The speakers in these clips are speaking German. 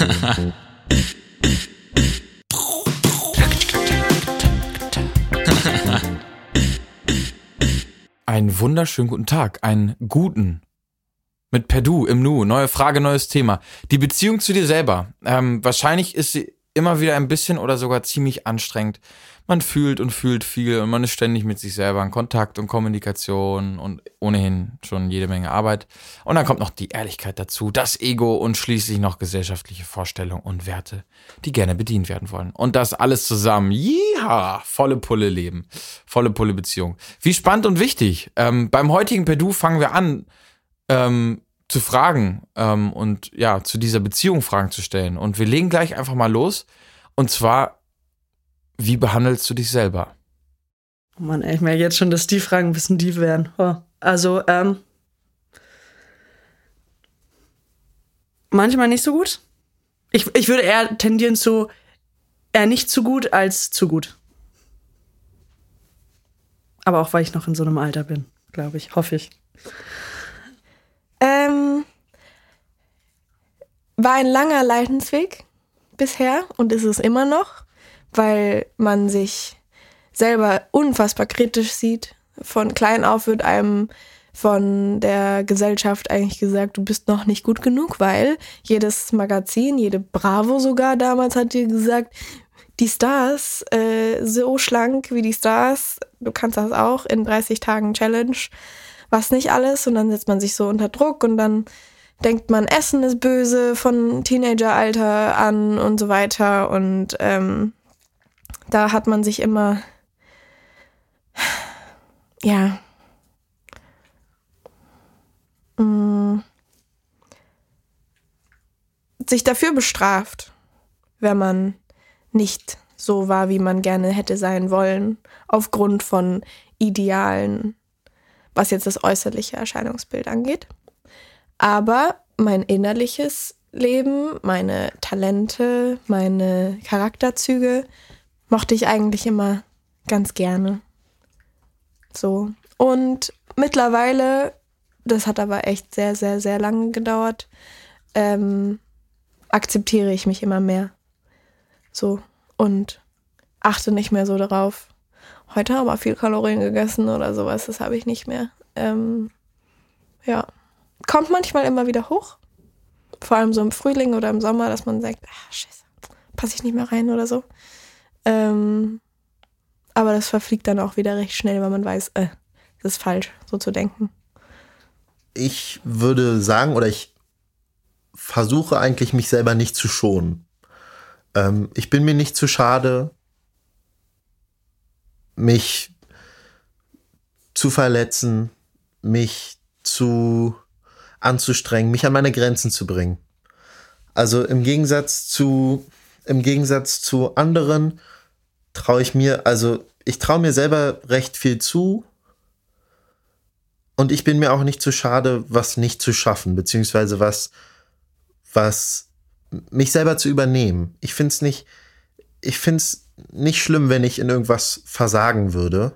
Einen wunderschönen guten Tag, einen guten. Mit Perdu im Nu, neue Frage, neues Thema. Die Beziehung zu dir selber. Ähm, wahrscheinlich ist sie immer wieder ein bisschen oder sogar ziemlich anstrengend. Man fühlt und fühlt viel und man ist ständig mit sich selber in Kontakt und Kommunikation und ohnehin schon jede Menge Arbeit. Und dann kommt noch die Ehrlichkeit dazu, das Ego und schließlich noch gesellschaftliche Vorstellungen und Werte, die gerne bedient werden wollen. Und das alles zusammen. Ja, volle Pulle Leben, volle Pulle Beziehung. Wie spannend und wichtig. Ähm, beim heutigen Perdu fangen wir an, ähm, zu fragen ähm, und ja, zu dieser Beziehung Fragen zu stellen. Und wir legen gleich einfach mal los. Und zwar, wie behandelst du dich selber? Oh Mann, ey, ich merke jetzt schon, dass die Fragen ein bisschen tief werden. Oh. Also, ähm, manchmal nicht so gut. Ich, ich würde eher tendieren zu eher nicht zu gut als zu gut. Aber auch weil ich noch in so einem Alter bin, glaube ich, hoffe ich. Ähm, war ein langer Leidensweg bisher und ist es immer noch, weil man sich selber unfassbar kritisch sieht. Von klein auf wird einem von der Gesellschaft eigentlich gesagt, du bist noch nicht gut genug, weil jedes Magazin, jede Bravo sogar damals hat dir gesagt, die Stars, äh, so schlank wie die Stars, du kannst das auch in 30 Tagen Challenge was nicht alles und dann setzt man sich so unter Druck und dann denkt man, Essen ist böse von Teenageralter an und so weiter und ähm, da hat man sich immer, ja, mh, mm, sich dafür bestraft, wenn man nicht so war, wie man gerne hätte sein wollen, aufgrund von Idealen was jetzt das äußerliche Erscheinungsbild angeht. Aber mein innerliches Leben, meine Talente, meine Charakterzüge mochte ich eigentlich immer ganz gerne. So. Und mittlerweile, das hat aber echt sehr, sehr, sehr lange gedauert, ähm, akzeptiere ich mich immer mehr. So. Und achte nicht mehr so darauf, heute haben wir viel Kalorien gegessen oder sowas, das habe ich nicht mehr. Ähm, ja. Kommt manchmal immer wieder hoch. Vor allem so im Frühling oder im Sommer, dass man sagt, ah, scheiße, passe ich nicht mehr rein oder so. Ähm, aber das verfliegt dann auch wieder recht schnell, weil man weiß, äh, das ist falsch, so zu denken. Ich würde sagen, oder ich versuche eigentlich, mich selber nicht zu schonen. Ähm, ich bin mir nicht zu schade, mich zu verletzen, mich zu anzustrengen, mich an meine Grenzen zu bringen. Also im Gegensatz zu, im Gegensatz zu anderen traue ich mir, also ich traue mir selber recht viel zu und ich bin mir auch nicht zu schade, was nicht zu schaffen, beziehungsweise was, was mich selber zu übernehmen. Ich finde es nicht, ich finde es nicht schlimm, wenn ich in irgendwas versagen würde.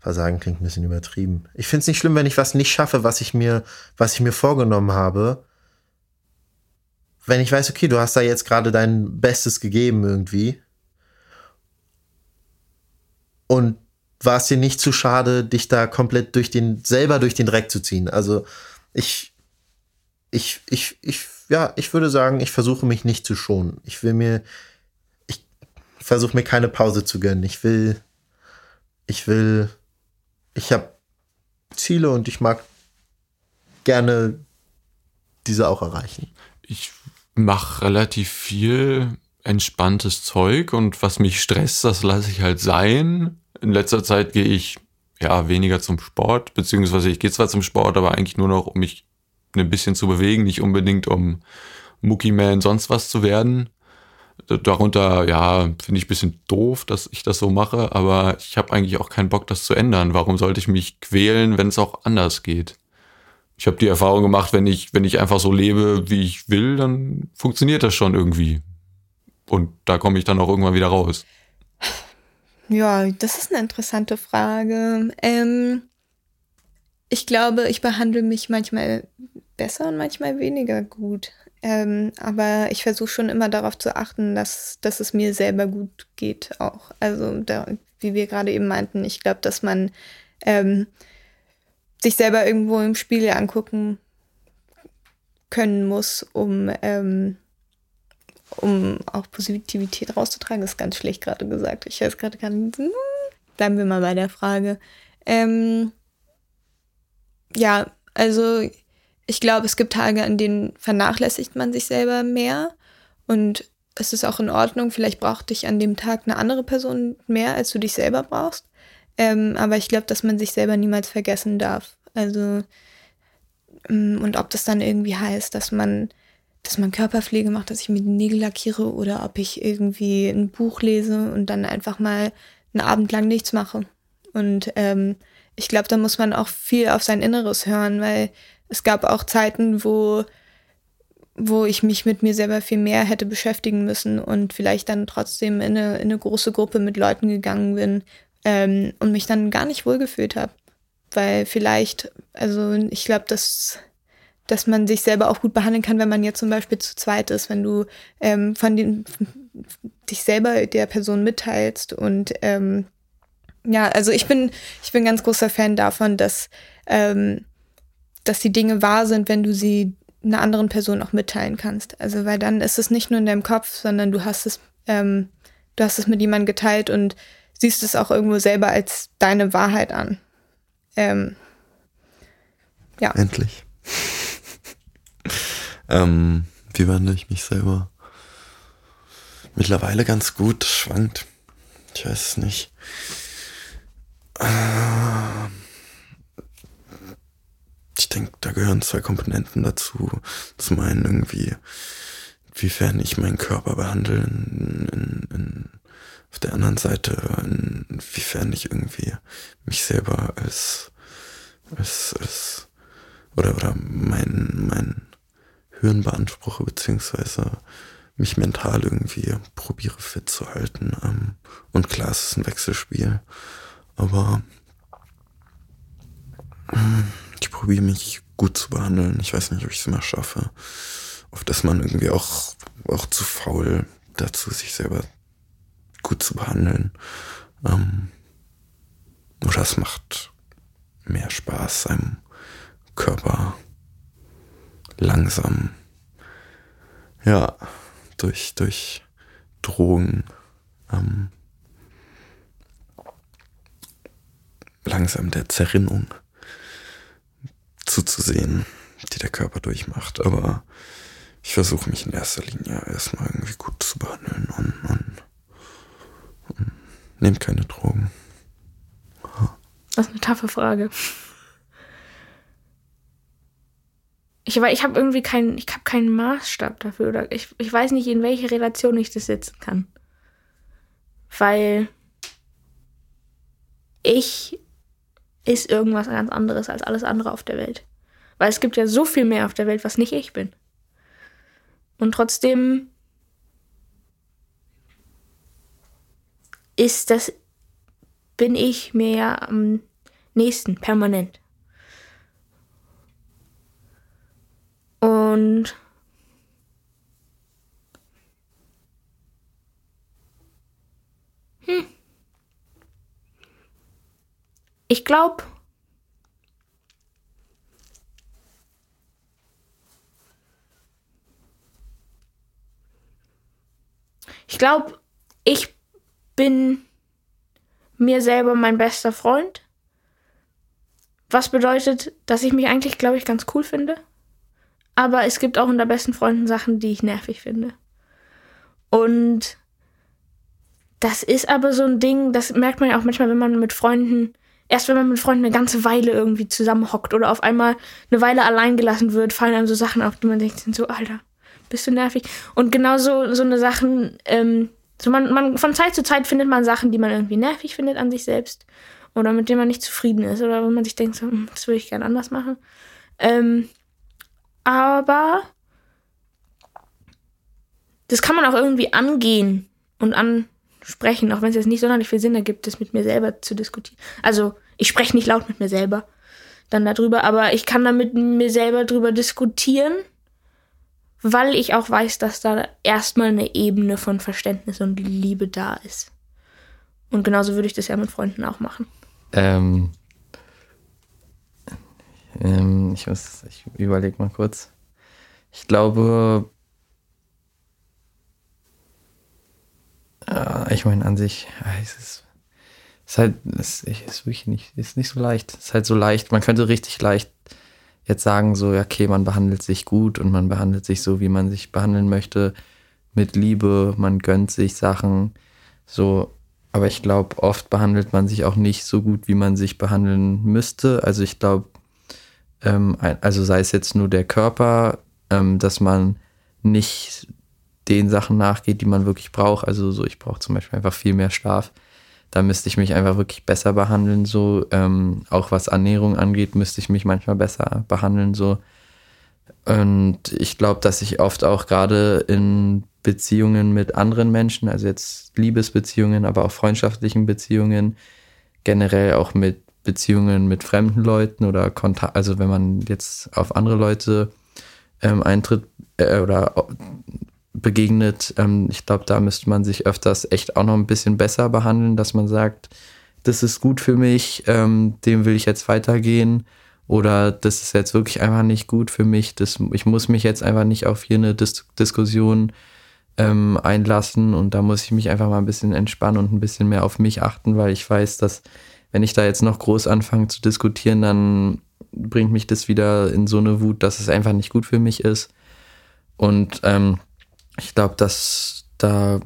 Versagen klingt ein bisschen übertrieben. Ich finde es nicht schlimm, wenn ich was nicht schaffe, was ich mir, was ich mir vorgenommen habe. Wenn ich weiß, okay, du hast da jetzt gerade dein Bestes gegeben irgendwie. Und war es dir nicht zu schade, dich da komplett durch den, selber durch den Dreck zu ziehen. Also ich, ich, ich, ich, ja, ich würde sagen, ich versuche mich nicht zu schonen. Ich will mir, versuche mir keine Pause zu gönnen. Ich will, ich will, ich habe Ziele und ich mag gerne diese auch erreichen. Ich mache relativ viel entspanntes Zeug und was mich stresst, das lasse ich halt sein. In letzter Zeit gehe ich ja weniger zum Sport, beziehungsweise ich gehe zwar zum Sport, aber eigentlich nur noch, um mich ein bisschen zu bewegen, nicht unbedingt um Mookie Man sonst was zu werden. Darunter, ja, finde ich ein bisschen doof, dass ich das so mache, aber ich habe eigentlich auch keinen Bock, das zu ändern. Warum sollte ich mich quälen, wenn es auch anders geht? Ich habe die Erfahrung gemacht, wenn ich, wenn ich einfach so lebe, wie ich will, dann funktioniert das schon irgendwie. Und da komme ich dann auch irgendwann wieder raus. Ja, das ist eine interessante Frage. Ähm, ich glaube, ich behandle mich manchmal besser und manchmal weniger gut. Ähm, aber ich versuche schon immer darauf zu achten, dass, dass es mir selber gut geht auch. Also da, wie wir gerade eben meinten, ich glaube, dass man ähm, sich selber irgendwo im Spiegel angucken können muss, um, ähm, um auch Positivität rauszutragen. Ist ganz schlecht gerade gesagt. Ich weiß gerade gar nicht. Hm, bleiben wir mal bei der Frage. Ähm, ja, also ich glaube, es gibt Tage, an denen vernachlässigt man sich selber mehr und es ist auch in Ordnung. Vielleicht braucht dich an dem Tag eine andere Person mehr, als du dich selber brauchst. Ähm, aber ich glaube, dass man sich selber niemals vergessen darf. Also, ähm, und ob das dann irgendwie heißt, dass man, dass man Körperpflege macht, dass ich mir die Nägel lackiere oder ob ich irgendwie ein Buch lese und dann einfach mal einen Abend lang nichts mache. Und ähm, ich glaube, da muss man auch viel auf sein Inneres hören, weil es gab auch Zeiten, wo, wo ich mich mit mir selber viel mehr hätte beschäftigen müssen und vielleicht dann trotzdem in eine, in eine große Gruppe mit Leuten gegangen bin ähm, und mich dann gar nicht wohlgefühlt habe. Weil vielleicht, also ich glaube, dass, dass man sich selber auch gut behandeln kann, wenn man jetzt zum Beispiel zu zweit ist, wenn du ähm, von den, dich selber der Person mitteilst und ähm, ja, also ich bin, ich bin ganz großer Fan davon, dass, ähm, dass die Dinge wahr sind, wenn du sie einer anderen Person auch mitteilen kannst. Also, weil dann ist es nicht nur in deinem Kopf, sondern du hast es, ähm, du hast es mit jemandem geteilt und siehst es auch irgendwo selber als deine Wahrheit an. Ähm, ja. Endlich. Ähm, wie wandle ich mich selber? Mittlerweile ganz gut, schwankt. Ich weiß es nicht. Ich denke, da gehören zwei Komponenten dazu. Zum einen irgendwie, inwiefern ich meinen Körper behandle, in, in, in, auf der anderen Seite, inwiefern ich irgendwie mich selber als, als, als oder, oder mein, mein Hirn beanspruche, beziehungsweise mich mental irgendwie probiere fit zu halten. Ähm, und klar, es ist ein Wechselspiel. Aber hm, ich probiere mich gut zu behandeln. Ich weiß nicht, ob ich es immer schaffe. Oft ist man irgendwie auch, auch zu faul dazu, sich selber gut zu behandeln. Ähm, oder es macht mehr Spaß, seinem Körper langsam, ja, durch, durch Drogen ähm, langsam der Zerrinnung zuzusehen, die der Körper durchmacht. Aber ich versuche mich in erster Linie erstmal irgendwie gut zu behandeln und, und, und nehmt keine Drogen. Das ist eine taffe Frage. Ich, ich habe irgendwie keinen, ich habe keinen Maßstab dafür oder ich, ich weiß nicht, in welche Relation ich das setzen kann. Weil ich ist irgendwas ganz anderes als alles andere auf der Welt. Weil es gibt ja so viel mehr auf der Welt, was nicht ich bin. Und trotzdem ist das, bin ich mir ja am nächsten, permanent. Und hm. Ich glaube, ich glaube, ich bin mir selber mein bester Freund. Was bedeutet, dass ich mich eigentlich, glaube ich, ganz cool finde. Aber es gibt auch unter besten Freunden Sachen, die ich nervig finde. Und das ist aber so ein Ding, das merkt man ja auch manchmal, wenn man mit Freunden erst wenn man mit Freunden eine ganze Weile irgendwie zusammenhockt oder auf einmal eine Weile allein gelassen wird, fallen einem so Sachen auf, die man denkt, sind so, Alter, bist du nervig. Und genau so, eine Sachen, ähm, so man, man, von Zeit zu Zeit findet man Sachen, die man irgendwie nervig findet an sich selbst oder mit denen man nicht zufrieden ist oder wo man sich denkt, so, hm, das würde ich gerne anders machen. Ähm, aber das kann man auch irgendwie angehen und an, sprechen, auch wenn es jetzt nicht sonderlich viel Sinn ergibt, das mit mir selber zu diskutieren. Also ich spreche nicht laut mit mir selber dann darüber, aber ich kann da mit mir selber drüber diskutieren, weil ich auch weiß, dass da erstmal eine Ebene von Verständnis und Liebe da ist. Und genauso würde ich das ja mit Freunden auch machen. Ähm, ähm, ich muss, ich überlege mal kurz. Ich glaube, äh, ich meine an sich, äh, es ist, ist halt, es ist wirklich nicht, ist nicht so leicht. Es ist halt so leicht, man könnte richtig leicht jetzt sagen, so, okay, man behandelt sich gut und man behandelt sich so, wie man sich behandeln möchte, mit Liebe, man gönnt sich Sachen, so, aber ich glaube, oft behandelt man sich auch nicht so gut, wie man sich behandeln müsste. Also ich glaube, ähm, also sei es jetzt nur der Körper, ähm, dass man nicht den Sachen nachgeht, die man wirklich braucht. Also so, ich brauche zum Beispiel einfach viel mehr Schlaf. Da müsste ich mich einfach wirklich besser behandeln. So, ähm, auch was Ernährung angeht, müsste ich mich manchmal besser behandeln. So. Und ich glaube, dass ich oft auch gerade in Beziehungen mit anderen Menschen, also jetzt Liebesbeziehungen, aber auch freundschaftlichen Beziehungen, generell auch mit Beziehungen mit fremden Leuten oder Kontakt, also wenn man jetzt auf andere Leute ähm, eintritt äh, oder begegnet, ähm, ich glaube, da müsste man sich öfters echt auch noch ein bisschen besser behandeln, dass man sagt, das ist gut für mich, ähm, dem will ich jetzt weitergehen oder das ist jetzt wirklich einfach nicht gut für mich, das, ich muss mich jetzt einfach nicht auf hier eine Dis Diskussion ähm, einlassen und da muss ich mich einfach mal ein bisschen entspannen und ein bisschen mehr auf mich achten, weil ich weiß, dass wenn ich da jetzt noch groß anfange zu diskutieren, dann bringt mich das wieder in so eine Wut, dass es einfach nicht gut für mich ist. Und ähm, ich glaube, dass da,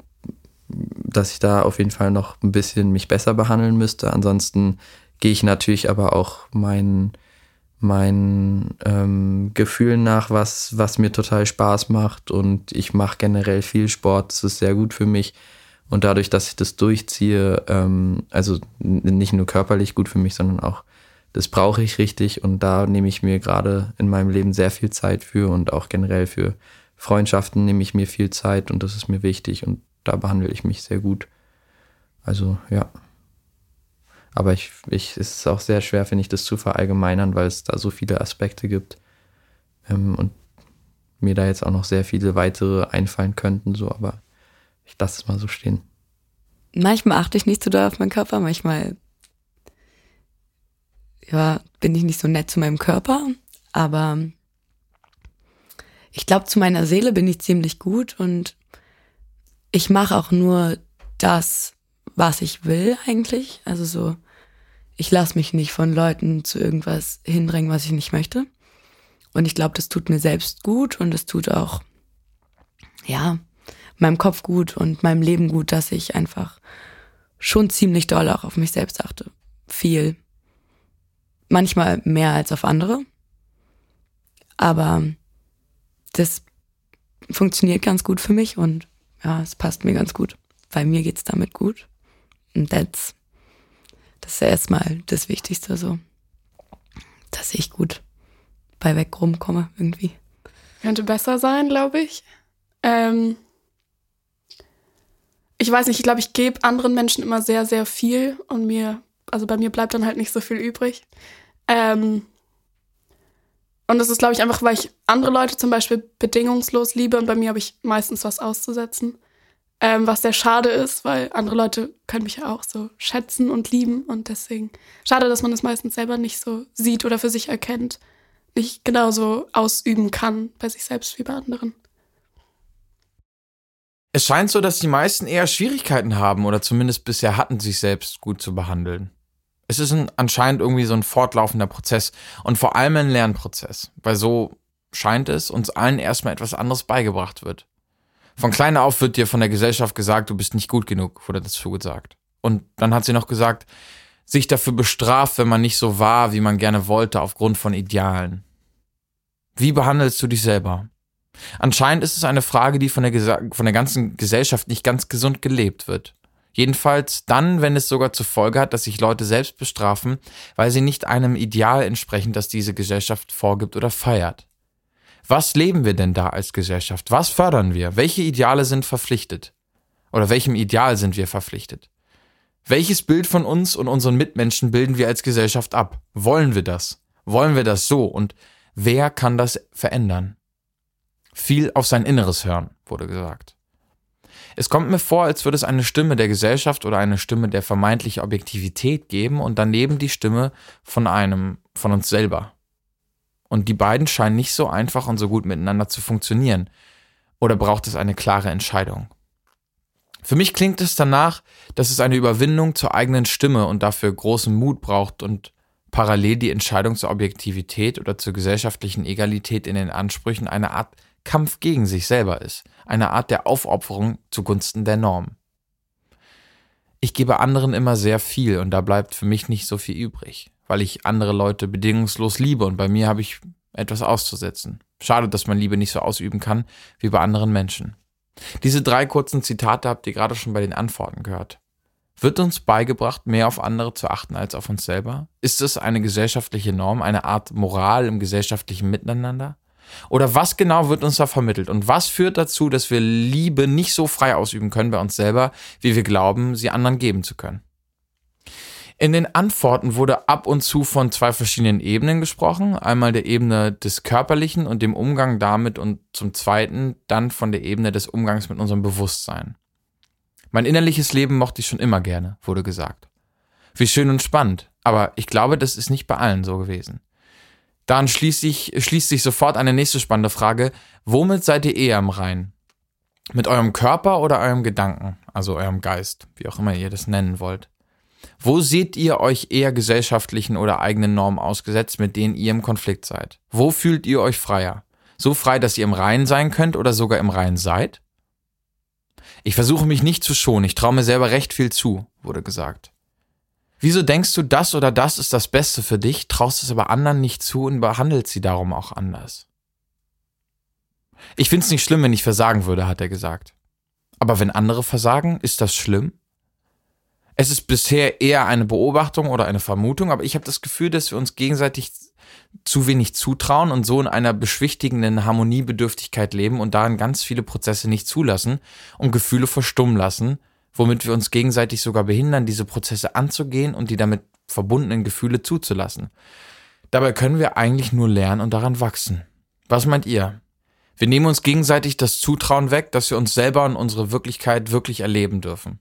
dass ich da auf jeden Fall noch ein bisschen mich besser behandeln müsste. Ansonsten gehe ich natürlich aber auch meinen meinen ähm, Gefühlen nach, was, was mir total Spaß macht und ich mache generell viel Sport, das ist sehr gut für mich und dadurch, dass ich das durchziehe, ähm, also nicht nur körperlich gut für mich, sondern auch, das brauche ich richtig. Und da nehme ich mir gerade in meinem Leben sehr viel Zeit für und auch generell für Freundschaften nehme ich mir viel Zeit und das ist mir wichtig und da behandle ich mich sehr gut. Also ja. Aber ich, ich, es ist auch sehr schwer, finde ich, das zu verallgemeinern, weil es da so viele Aspekte gibt. Ähm, und mir da jetzt auch noch sehr viele weitere einfallen könnten, so, aber ich lasse es mal so stehen. Manchmal achte ich nicht so doll auf meinen Körper, manchmal ja, bin ich nicht so nett zu meinem Körper, aber ich glaube, zu meiner Seele bin ich ziemlich gut und ich mache auch nur das, was ich will eigentlich. Also so, ich lasse mich nicht von Leuten zu irgendwas hindrängen, was ich nicht möchte. Und ich glaube, das tut mir selbst gut und es tut auch, ja, meinem Kopf gut und meinem Leben gut, dass ich einfach schon ziemlich doll auch auf mich selbst achte. Viel. Manchmal mehr als auf andere. Aber das funktioniert ganz gut für mich und ja, es passt mir ganz gut. Weil mir geht's damit gut. Und that's, das ist erstmal das Wichtigste so. Dass ich gut bei weg rumkomme irgendwie. Könnte besser sein, glaube ich. Ähm, ich weiß nicht, ich glaube, ich gebe anderen Menschen immer sehr, sehr viel und mir, also bei mir bleibt dann halt nicht so viel übrig. Ähm, und das ist, glaube ich, einfach, weil ich andere Leute zum Beispiel bedingungslos liebe und bei mir habe ich meistens was auszusetzen. Ähm, was sehr schade ist, weil andere Leute können mich ja auch so schätzen und lieben und deswegen schade, dass man das meistens selber nicht so sieht oder für sich erkennt, nicht genauso ausüben kann bei sich selbst wie bei anderen. Es scheint so, dass die meisten eher Schwierigkeiten haben oder zumindest bisher hatten, sich selbst gut zu behandeln. Es ist ein, anscheinend irgendwie so ein fortlaufender Prozess und vor allem ein Lernprozess, weil so scheint es, uns allen erstmal etwas anderes beigebracht wird. Von klein auf wird dir von der Gesellschaft gesagt, du bist nicht gut genug, wurde dazu gesagt. Und dann hat sie noch gesagt, sich dafür bestraft, wenn man nicht so war, wie man gerne wollte, aufgrund von Idealen. Wie behandelst du dich selber? Anscheinend ist es eine Frage, die von der, von der ganzen Gesellschaft nicht ganz gesund gelebt wird. Jedenfalls dann, wenn es sogar zur Folge hat, dass sich Leute selbst bestrafen, weil sie nicht einem Ideal entsprechen, das diese Gesellschaft vorgibt oder feiert. Was leben wir denn da als Gesellschaft? Was fördern wir? Welche Ideale sind verpflichtet? Oder welchem Ideal sind wir verpflichtet? Welches Bild von uns und unseren Mitmenschen bilden wir als Gesellschaft ab? Wollen wir das? Wollen wir das so? Und wer kann das verändern? Viel auf sein Inneres hören, wurde gesagt. Es kommt mir vor, als würde es eine Stimme der Gesellschaft oder eine Stimme der vermeintlichen Objektivität geben und daneben die Stimme von einem, von uns selber. Und die beiden scheinen nicht so einfach und so gut miteinander zu funktionieren. Oder braucht es eine klare Entscheidung? Für mich klingt es danach, dass es eine Überwindung zur eigenen Stimme und dafür großen Mut braucht und parallel die Entscheidung zur Objektivität oder zur gesellschaftlichen Egalität in den Ansprüchen eine Art Kampf gegen sich selber ist, eine Art der Aufopferung zugunsten der Norm. Ich gebe anderen immer sehr viel und da bleibt für mich nicht so viel übrig weil ich andere Leute bedingungslos liebe und bei mir habe ich etwas auszusetzen. Schade, dass man Liebe nicht so ausüben kann wie bei anderen Menschen. Diese drei kurzen Zitate habt ihr gerade schon bei den Antworten gehört. Wird uns beigebracht, mehr auf andere zu achten als auf uns selber? Ist es eine gesellschaftliche Norm, eine Art Moral im gesellschaftlichen Miteinander? Oder was genau wird uns da vermittelt? Und was führt dazu, dass wir Liebe nicht so frei ausüben können bei uns selber, wie wir glauben, sie anderen geben zu können? In den Antworten wurde ab und zu von zwei verschiedenen Ebenen gesprochen. Einmal der Ebene des Körperlichen und dem Umgang damit und zum Zweiten dann von der Ebene des Umgangs mit unserem Bewusstsein. Mein innerliches Leben mochte ich schon immer gerne, wurde gesagt. Wie schön und spannend, aber ich glaube, das ist nicht bei allen so gewesen. Dann schließt sich, schließt sich sofort eine nächste spannende Frage. Womit seid ihr eher im Rein? Mit eurem Körper oder eurem Gedanken, also eurem Geist, wie auch immer ihr das nennen wollt? Wo seht ihr euch eher gesellschaftlichen oder eigenen Normen ausgesetzt, mit denen ihr im Konflikt seid? Wo fühlt ihr euch freier? So frei, dass ihr im Reinen sein könnt oder sogar im Reinen seid? Ich versuche mich nicht zu schonen, ich traue mir selber recht viel zu, wurde gesagt. Wieso denkst du, das oder das ist das Beste für dich, traust es aber anderen nicht zu und behandelt sie darum auch anders? Ich find's nicht schlimm, wenn ich versagen würde, hat er gesagt. Aber wenn andere versagen, ist das schlimm? Es ist bisher eher eine Beobachtung oder eine Vermutung, aber ich habe das Gefühl, dass wir uns gegenseitig zu wenig zutrauen und so in einer beschwichtigenden Harmoniebedürftigkeit leben und darin ganz viele Prozesse nicht zulassen und Gefühle verstummen lassen, womit wir uns gegenseitig sogar behindern, diese Prozesse anzugehen und die damit verbundenen Gefühle zuzulassen. Dabei können wir eigentlich nur lernen und daran wachsen. Was meint ihr? Wir nehmen uns gegenseitig das Zutrauen weg, dass wir uns selber und unsere Wirklichkeit wirklich erleben dürfen.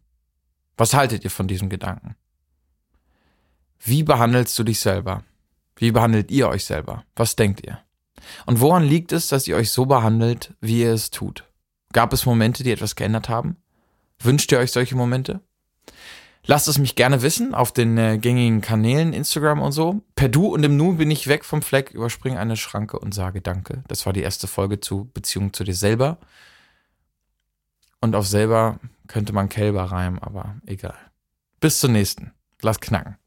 Was haltet ihr von diesem Gedanken? Wie behandelst du dich selber? Wie behandelt ihr euch selber? Was denkt ihr? Und woran liegt es, dass ihr euch so behandelt, wie ihr es tut? Gab es Momente, die etwas geändert haben? Wünscht ihr euch solche Momente? Lasst es mich gerne wissen auf den äh, gängigen Kanälen, Instagram und so. Per Du und im Nu bin ich weg vom Fleck, überspringe eine Schranke und sage Danke. Das war die erste Folge zu Beziehung zu dir selber. Und auf selber könnte man Kälber reimen, aber egal. Bis zur nächsten. Lass knacken.